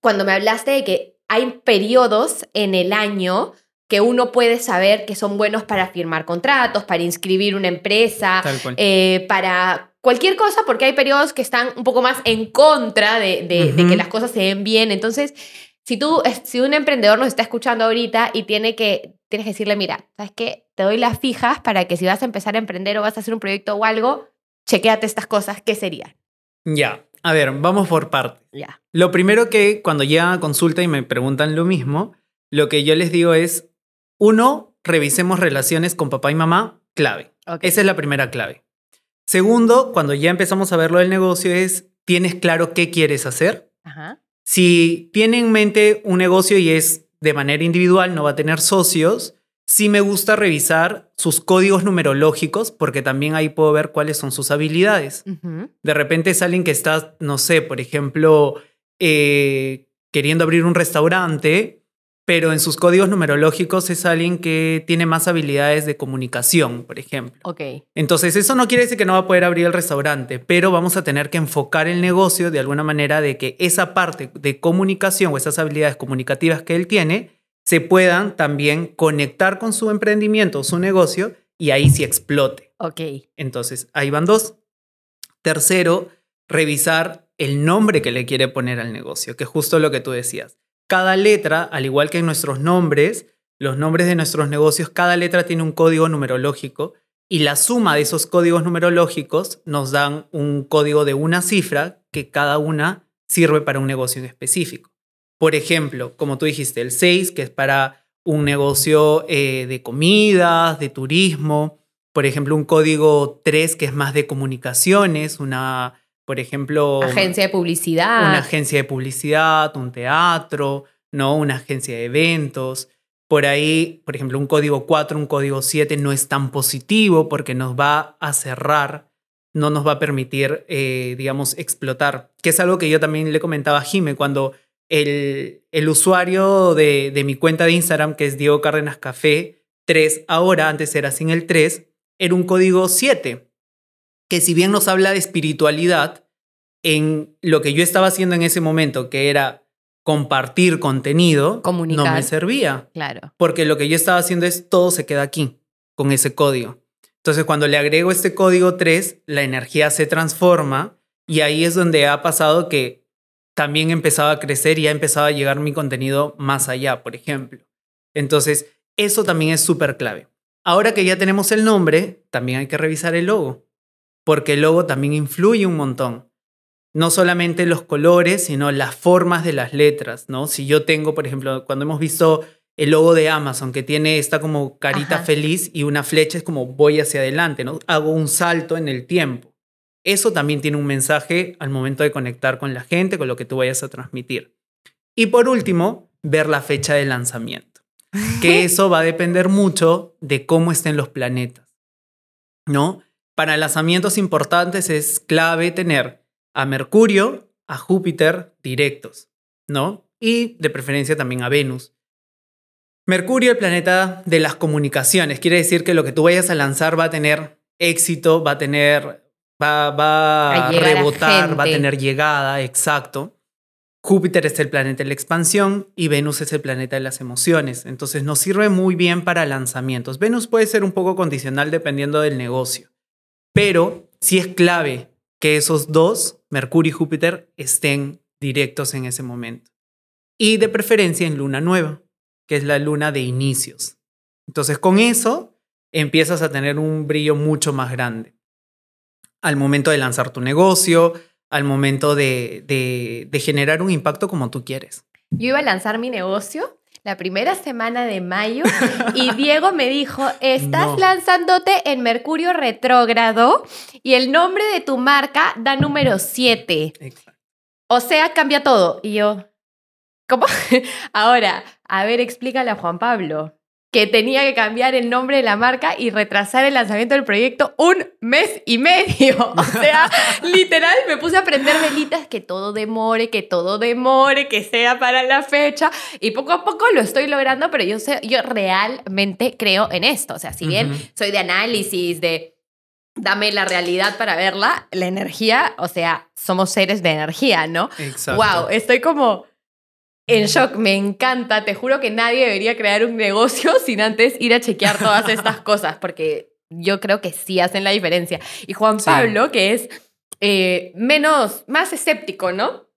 cuando me hablaste de que hay periodos en el año, que uno puede saber que son buenos para firmar contratos, para inscribir una empresa, eh, para cualquier cosa, porque hay periodos que están un poco más en contra de, que las cosas se den bien. Entonces, si tú, si un emprendedor nos está escuchando ahorita y tiene que, tienes que decirle, mira, ¿sabes qué? Te doy las fijas para que si vas a empezar a emprender o vas a hacer un proyecto o algo, chequéate estas cosas, ¿qué serían? Ya, a ver, vamos por partes. Ya. Lo primero que cuando llegan a consulta y me preguntan lo mismo, lo que yo les digo es, uno, revisemos relaciones con papá y mamá, clave. Esa es la primera clave. Segundo, cuando ya empezamos a ver lo del negocio, es, ¿tienes claro qué quieres hacer? Si tiene en mente un negocio y es de manera individual, no va a tener socios, sí me gusta revisar sus códigos numerológicos porque también ahí puedo ver cuáles son sus habilidades. De repente es alguien que está, no sé, por ejemplo, eh, queriendo abrir un restaurante pero en sus códigos numerológicos es alguien que tiene más habilidades de comunicación, por ejemplo. Ok. Entonces, eso no quiere decir que no va a poder abrir el restaurante, pero vamos a tener que enfocar el negocio de alguna manera de que esa parte de comunicación o esas habilidades comunicativas que él tiene se puedan también conectar con su emprendimiento o su negocio y ahí sí explote. Ok. Entonces, ahí van dos. Tercero, revisar el nombre que le quiere poner al negocio, que es justo lo que tú decías cada letra, al igual que en nuestros nombres, los nombres de nuestros negocios, cada letra tiene un código numerológico y la suma de esos códigos numerológicos nos dan un código de una cifra que cada una sirve para un negocio en específico. Por ejemplo, como tú dijiste, el 6, que es para un negocio eh, de comidas, de turismo. Por ejemplo, un código 3, que es más de comunicaciones, una por ejemplo... Agencia de publicidad. Una agencia de publicidad, un teatro, ¿no? Una agencia de eventos. Por ahí, por ejemplo, un código 4, un código 7 no es tan positivo porque nos va a cerrar, no nos va a permitir, eh, digamos, explotar. Que es algo que yo también le comentaba a Jime cuando el, el usuario de, de mi cuenta de Instagram, que es Diego Cárdenas Café 3, ahora, antes era sin el 3, era un código 7 que si bien nos habla de espiritualidad, en lo que yo estaba haciendo en ese momento, que era compartir contenido, no me servía. Claro. Porque lo que yo estaba haciendo es todo se queda aquí, con ese código. Entonces, cuando le agrego este código 3, la energía se transforma y ahí es donde ha pasado que también empezaba a crecer y ha empezado a llegar mi contenido más allá, por ejemplo. Entonces, eso también es súper clave. Ahora que ya tenemos el nombre, también hay que revisar el logo porque el logo también influye un montón. no solamente los colores, sino las formas de las letras, ¿no? Si yo tengo, por ejemplo, cuando hemos visto el logo de Amazon, que tiene esta como carita Ajá. feliz y una flecha es como voy hacia adelante, ¿no? Hago un salto en el tiempo. Eso también tiene un mensaje al momento de conectar con la gente, con lo que tú vayas a transmitir. Y por último, ver la fecha de lanzamiento, que eso va a depender mucho de cómo estén los planetas, ¿no? Para lanzamientos importantes es clave tener a Mercurio, a Júpiter directos, ¿no? Y de preferencia también a Venus. Mercurio, el planeta de las comunicaciones, quiere decir que lo que tú vayas a lanzar va a tener éxito, va a tener, va, va A rebotar, va a tener llegada, exacto. Júpiter es el planeta de la expansión y Venus es el planeta de las emociones. Entonces nos sirve muy bien para lanzamientos. Venus puede ser un poco condicional dependiendo del negocio, pero sí es clave que esos dos, Mercurio y Júpiter, estén directos en ese momento. Y de preferencia en luna nueva, que es la luna de inicios. Entonces con eso empiezas a tener un brillo mucho más grande. Al momento de lanzar tu negocio, al momento de, de- de generar un impacto como tú quieres. Yo iba a lanzar mi negocio la primera semana de mayo y Diego me dijo, estás No. lanzándote en Mercurio retrógrado y el nombre de tu marca da número 7. Exacto. O sea, cambia todo. Y yo, ¿cómo? Ahora, a ver, explícale a Juan Pablo que tenía que cambiar el nombre de la marca y retrasar el lanzamiento del proyecto un mes y medio. O sea, literal, me puse a prender velitas, que todo demore, que todo demore, que sea para la fecha. Y poco a poco lo estoy logrando, pero yo, sé, yo realmente creo en esto. O sea, si bien soy de análisis, de dame la realidad para verla, la energía, o sea, somos seres de energía, ¿no? Exacto. Wow, estoy como en shock, me encanta, te juro que nadie debería crear un negocio sin antes ir a chequear todas estas cosas, porque yo creo que sí hacen la diferencia. Y Juan Sí. Pablo, que es eh, menos, más escéptico, ¿no?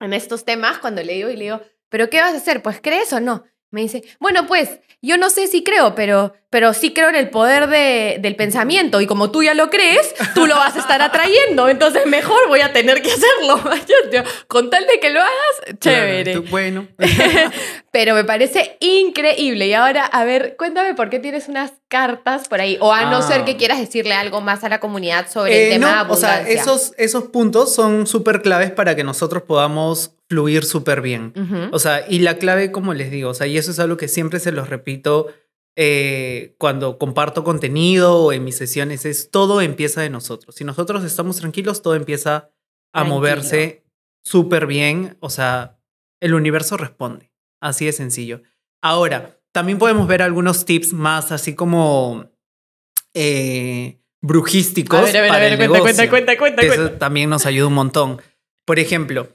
En estos temas, cuando le digo y le digo, ¿pero qué vas a hacer? Pues crees o no. Me dice, bueno, pues yo no sé si creo, pero, pero sí creo en el poder de- del pensamiento y como tú ya lo crees, tú lo vas a estar atrayendo, entonces mejor voy a tener que hacerlo. Con tal de que lo hagas, Claro, chévere. tú- bueno. Pero me parece increíble. Y ahora, a ver, cuéntame por qué tienes unas cartas por ahí. O a no Ah. ser que quieras decirle algo más a la comunidad sobre el Eh, tema de no, o sea, abundancia. esos, esos puntos son súper claves para que nosotros podamos fluir súper bien. O sea, y la clave, como les digo, o sea, y eso es algo que siempre se los repito eh, cuando comparto contenido o en mis sesiones, es todo empieza de nosotros. Si nosotros estamos tranquilos, todo empieza a Tranquilo. moverse súper bien. O sea, el universo responde. Así de sencillo. Ahora, también podemos ver algunos tips más así como eh, brujísticos A ver, a ver, a para ver, el cuenta, cuenta, negocio, cuenta, cuenta. Eso también nos ayuda un montón. Por ejemplo,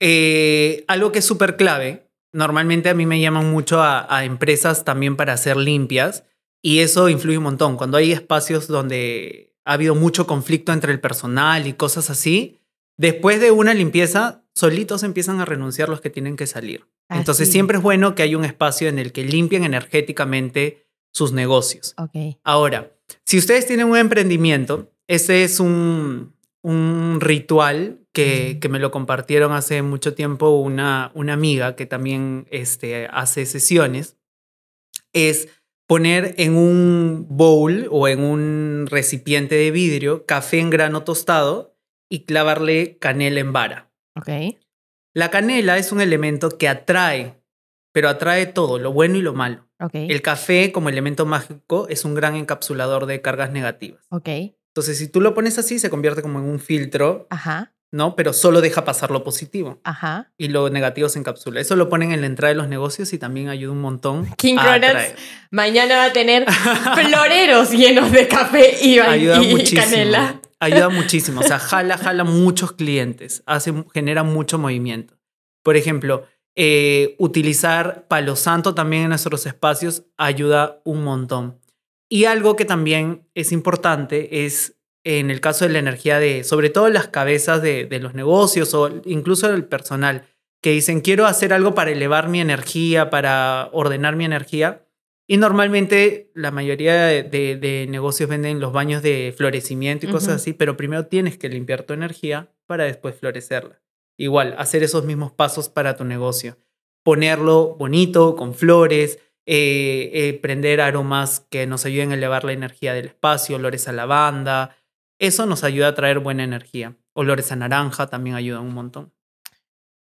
eh, algo que es súper clave, normalmente a mí me llaman mucho a, a empresas también para hacer limpias y eso influye un montón. Cuando hay espacios donde ha habido mucho conflicto entre el personal y cosas así, después de una limpieza, solitos empiezan a renunciar los que tienen que salir. Entonces siempre es bueno que haya un espacio en el que limpien energéticamente sus negocios. Ahora, si ustedes tienen un emprendimiento, ese es un, un ritual que, que me lo compartieron hace mucho tiempo una, una amiga que también este, hace sesiones, es poner en un bowl o en un recipiente de vidrio café en grano tostado y clavarle canela en vara. Ok. La canela es un elemento que atrae, pero atrae todo, lo bueno y lo malo. Ok. El café como elemento mágico es un gran encapsulador de cargas negativas. Ok. Entonces, si tú lo pones así, se convierte como en un filtro, Ajá. ¿No? Pero solo deja pasar lo positivo Ajá. y lo negativo se encapsula. Eso lo ponen en la entrada de los negocios y también ayuda un montón. King atraer. mañana va a tener floreros llenos de café y, Ayuda y muchísimo. canela. Ayuda muchísimo. O sea, jala, jala muchos clientes. Hace, genera mucho movimiento. Por ejemplo, eh, utilizar palo santo también en nuestros espacios ayuda un montón. Y algo que también es importante es en el caso de la energía de, sobre todo las cabezas de, de los negocios o incluso del personal, que dicen, quiero hacer algo para elevar mi energía, para ordenar mi energía. Y normalmente la mayoría de, de- de negocios venden los baños de florecimiento y cosas Ujú. así, pero primero tienes que limpiar tu energía para después florecerla. Igual, hacer esos mismos pasos para tu negocio. Ponerlo bonito, con flores, eh, eh, prender aromas que nos ayuden a elevar la energía del espacio, olores a lavanda. Eso nos ayuda a traer buena energía. Olores a naranja también ayudan un montón.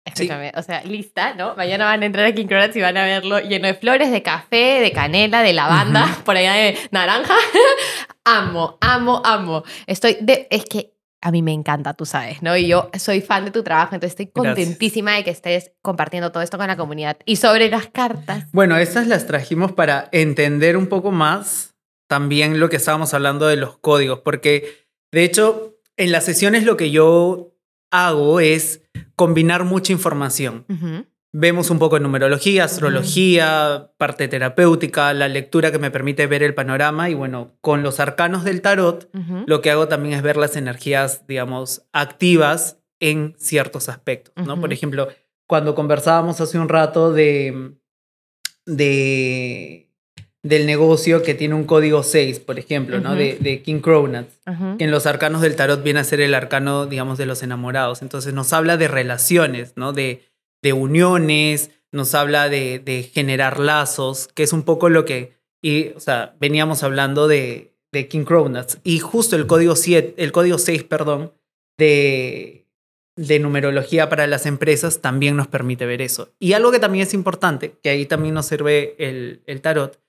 Escúchame, o sea, lista, ¿no? Mañana van a entrar a King Cronuts y van a verlo lleno de flores, de café, de canela, de lavanda, por allá de naranja. amo, amo, amo. Estoy de. Es que a mí me encanta, tú sabes, ¿no? Y yo soy fan de tu trabajo, entonces estoy contentísima de que estés compartiendo todo esto con la comunidad. Y sobre las cartas. Bueno, estas las trajimos para entender un poco más también lo que estábamos hablando de los códigos, porque de hecho, en las sesiones lo que yo hago es combinar mucha información. Vemos un poco de numerología, astrología, parte terapéutica, la lectura que me permite ver el panorama y bueno, con los arcanos del tarot, lo que hago también es ver las energías, digamos, activas en ciertos aspectos, ¿no? Por ejemplo, cuando conversábamos hace un rato de, de del negocio que tiene un código 6, por ejemplo, ¿no? De, de, King Cronuts, que en los arcanos del tarot viene a ser el arcano, digamos, de los enamorados. Entonces nos habla de relaciones, ¿no? De, de uniones, nos habla de, de, generar lazos, que es un poco lo que, y, o sea, veníamos hablando de, de King Cronuts. Y justo el código 7, el código 6, perdón, de, de numerología para las empresas también nos permite ver eso. Y algo que también es importante, que ahí también nos sirve el, el tarot,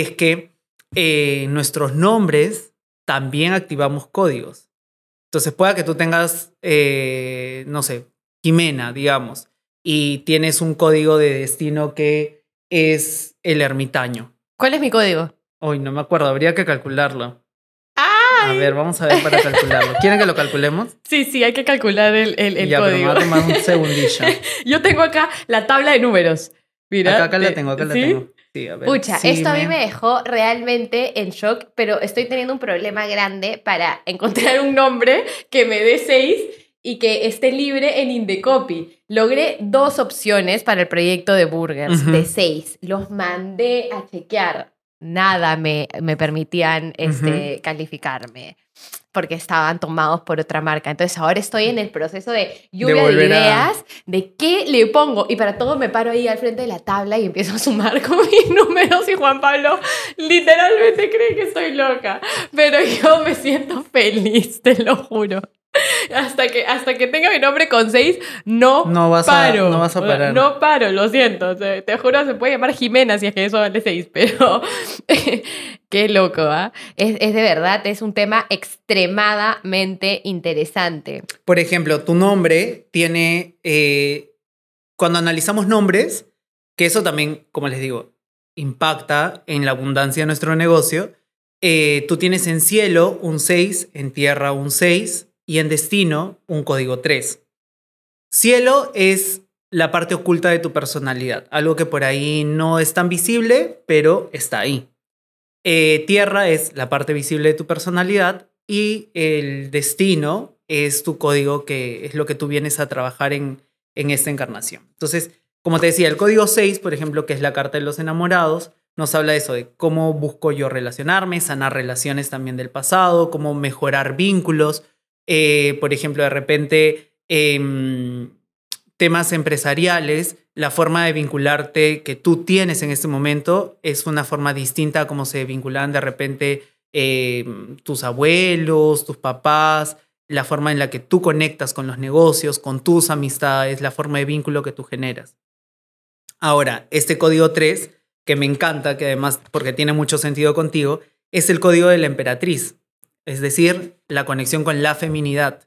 es que eh, nuestros nombres también activamos códigos. Entonces, pueda que tú tengas, eh, no sé, Jimena, digamos, y tienes un código de destino que es el ermitaño. ¿Cuál es mi código? Hoy no me acuerdo, habría que calcularlo. ¡Ay! A ver, vamos a ver para calcularlo. ¿Quieren que lo calculemos? Sí, sí, hay que calcular el, el, el ya, código. Pero me va a tomar un segundillo. Yo tengo acá la tabla de números. Mira, acá, acá la tengo, acá ¿sí? la tengo. Sí, a ver. Pucha, Sí, esto a mí me dejó realmente en shock, pero estoy teniendo un problema grande para encontrar un nombre que me dé seis y que esté libre en Indecopy. Logré dos opciones para el proyecto de burgers de seis. Los mandé a chequear. Nada me, me permitían este, calificarme porque estaban tomados por otra marca. Entonces ahora estoy en el proceso de lluvia de, a- ideas de qué le pongo. Y para todo me paro ahí al frente de la tabla y empiezo a sumar con mis números y Juan Pablo literalmente cree que estoy loca. Pero yo me siento feliz, te lo juro. Hasta que, hasta que tenga mi nombre con seis, no, No vas a- paro. no vas a parar. No paro, lo siento. Sea, te juro, se puede llamar Jimena si es que eso vale seis, pero qué loco, ¿ah? Es, de verdad, es un tema extremadamente interesante. Por ejemplo, tu nombre tiene, eh, cuando analizamos nombres, que eso también, como les digo, impacta en la abundancia de nuestro negocio, eh, tú tienes en cielo un 6, en tierra un 6 y en destino un código 3. Cielo es la parte oculta de tu personalidad, algo que por ahí no es tan visible, pero está ahí. Eh, tierra es la parte visible de tu personalidad y el destino es tu código, que es lo que tú vienes a trabajar en, en esta encarnación. Entonces, como te decía, el código 6, por ejemplo, que es la carta de los enamorados, nos habla de eso, de cómo busco yo relacionarme, sanar relaciones también del pasado, cómo mejorar vínculos. Eh, por ejemplo, de repente, em, temas empresariales, la forma de vincularte que tú tienes en este momento es una forma distinta a cómo se vinculaban de repente eh, tus abuelos, tus papás, la forma en la que tú conectas con los negocios, con tus amistades, la forma de vínculo que tú generas. Ahora, este código 3, que me encanta, que además, porque tiene mucho sentido contigo, es el código de la emperatriz, es decir, la conexión con la feminidad.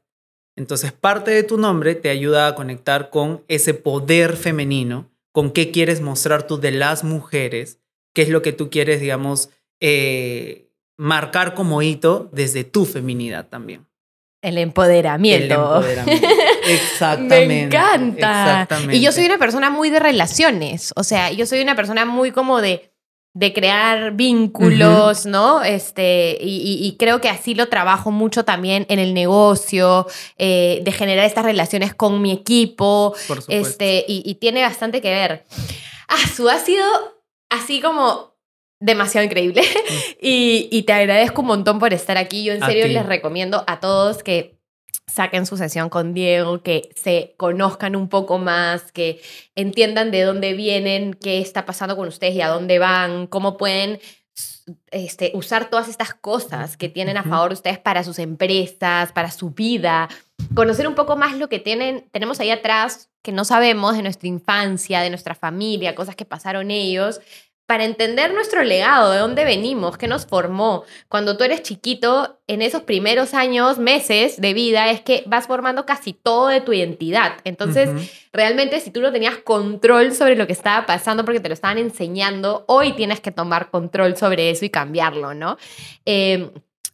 Entonces, parte de tu nombre te ayuda a conectar con ese poder femenino, con qué quieres mostrar tú de las mujeres, qué es lo que tú quieres, digamos, eh, marcar como hito desde tu feminidad también. El empoderamiento. El empoderamiento. Exactamente. Me encanta. Exactamente. Y yo soy una persona muy de relaciones. O sea, yo soy una persona muy como de, de crear vínculos, ¿no? Este, y, y- y creo que así lo trabajo mucho también en el negocio, eh, de generar estas relaciones con mi equipo. Por supuesto. Este, y, y tiene bastante que ver. Ah, su ha sido así como demasiado increíble. y, y te agradezco un montón por estar aquí. Yo en A serio ti. les recomiendo a todos que saquen su sesión con Diego, que se conozcan un poco más, que entiendan de dónde vienen, qué está pasando con ustedes y a dónde van, cómo pueden este, usar todas estas cosas que tienen a favor de ustedes para sus empresas, para su vida, conocer un poco más lo que tienen, tenemos ahí atrás que no sabemos de nuestra infancia, de nuestra familia, cosas que pasaron ellos, para entender nuestro legado, de dónde venimos, qué nos formó. Cuando tú eres chiquito, en esos primeros años, meses de vida, es que vas formando casi todo de tu identidad. Entonces, realmente, si tú no tenías control sobre lo que estaba pasando porque te lo estaban enseñando, hoy tienes que tomar control sobre eso y cambiarlo, ¿no? Em,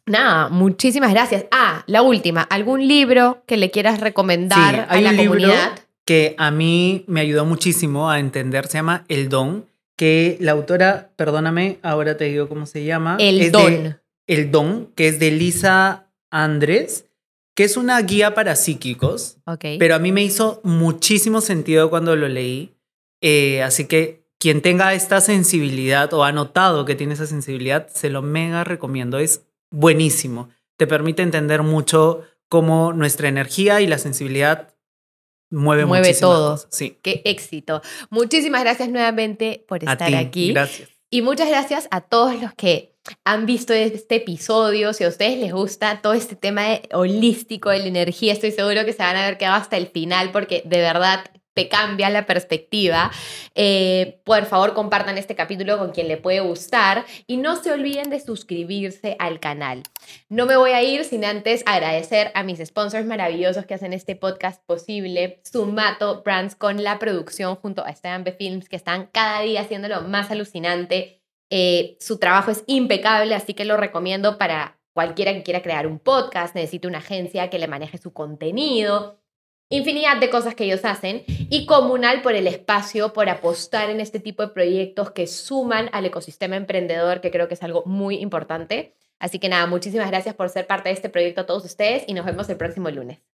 nada, muchísimas gracias. Ah, la última, ¿algún libro que le quieras recomendar a la un comunidad? Libro que a mí me ayudó muchísimo a entender, se llama El Don que la autora, perdóname, ahora te digo cómo se llama. El Don. el Don, que es de Lisa Andrés, que es una guía para psíquicos. Ok. Pero a mí me hizo muchísimo sentido cuando lo leí. Eh, así que quien tenga esta sensibilidad o ha notado que tiene esa sensibilidad, se lo mega recomiendo. Es buenísimo. Te permite entender mucho cómo nuestra energía y la sensibilidad mueve, mueve todo. Sí. Qué éxito. Muchísimas gracias nuevamente por estar aquí. Gracias. Y muchas gracias a todos los que han visto este episodio. Si a ustedes les gusta todo este tema holístico de la energía, estoy seguro que se van a ver quedado hasta el final porque de verdad te cambia la perspectiva. Eh, por favor, compartan este capítulo con quien le puede gustar y no se olviden de suscribirse al canal. No me voy a ir sin antes agradecer a mis sponsors maravillosos que hacen este podcast posible, Sumato Brands con la producción junto a Esteban B Films, que están cada día haciéndolo más alucinante. Eh, su trabajo es impecable, así que lo recomiendo para cualquiera que quiera crear un podcast, necesite una agencia que le maneje su contenido infinidad de cosas que ellos hacen y comunal por el espacio, por apostar en este tipo de proyectos que suman al ecosistema emprendedor, que creo que es algo muy importante. Así que nada, muchísimas gracias por ser parte de este proyecto a todos ustedes y nos vemos el próximo lunes.